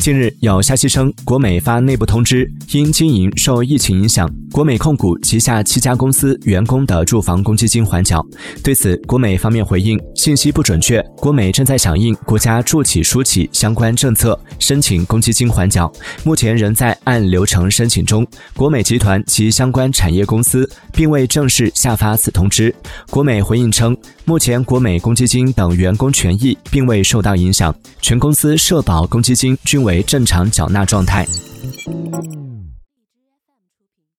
近日有消息称，国美发内部通知，因经营受疫情影响，国美控股旗下七家公司员工的住房公积金缓缴。对此，国美方面回应信息不准确，国美正在响应国家助企疏企相关政策，申请公积金缓缴，目前仍在按流程申请中。国美集团及相关产业公司并未正式下发此通知。国美回应称，目前国美公积金等员工权益并未受到影响，全公司社保公积金均。为正常缴纳状态。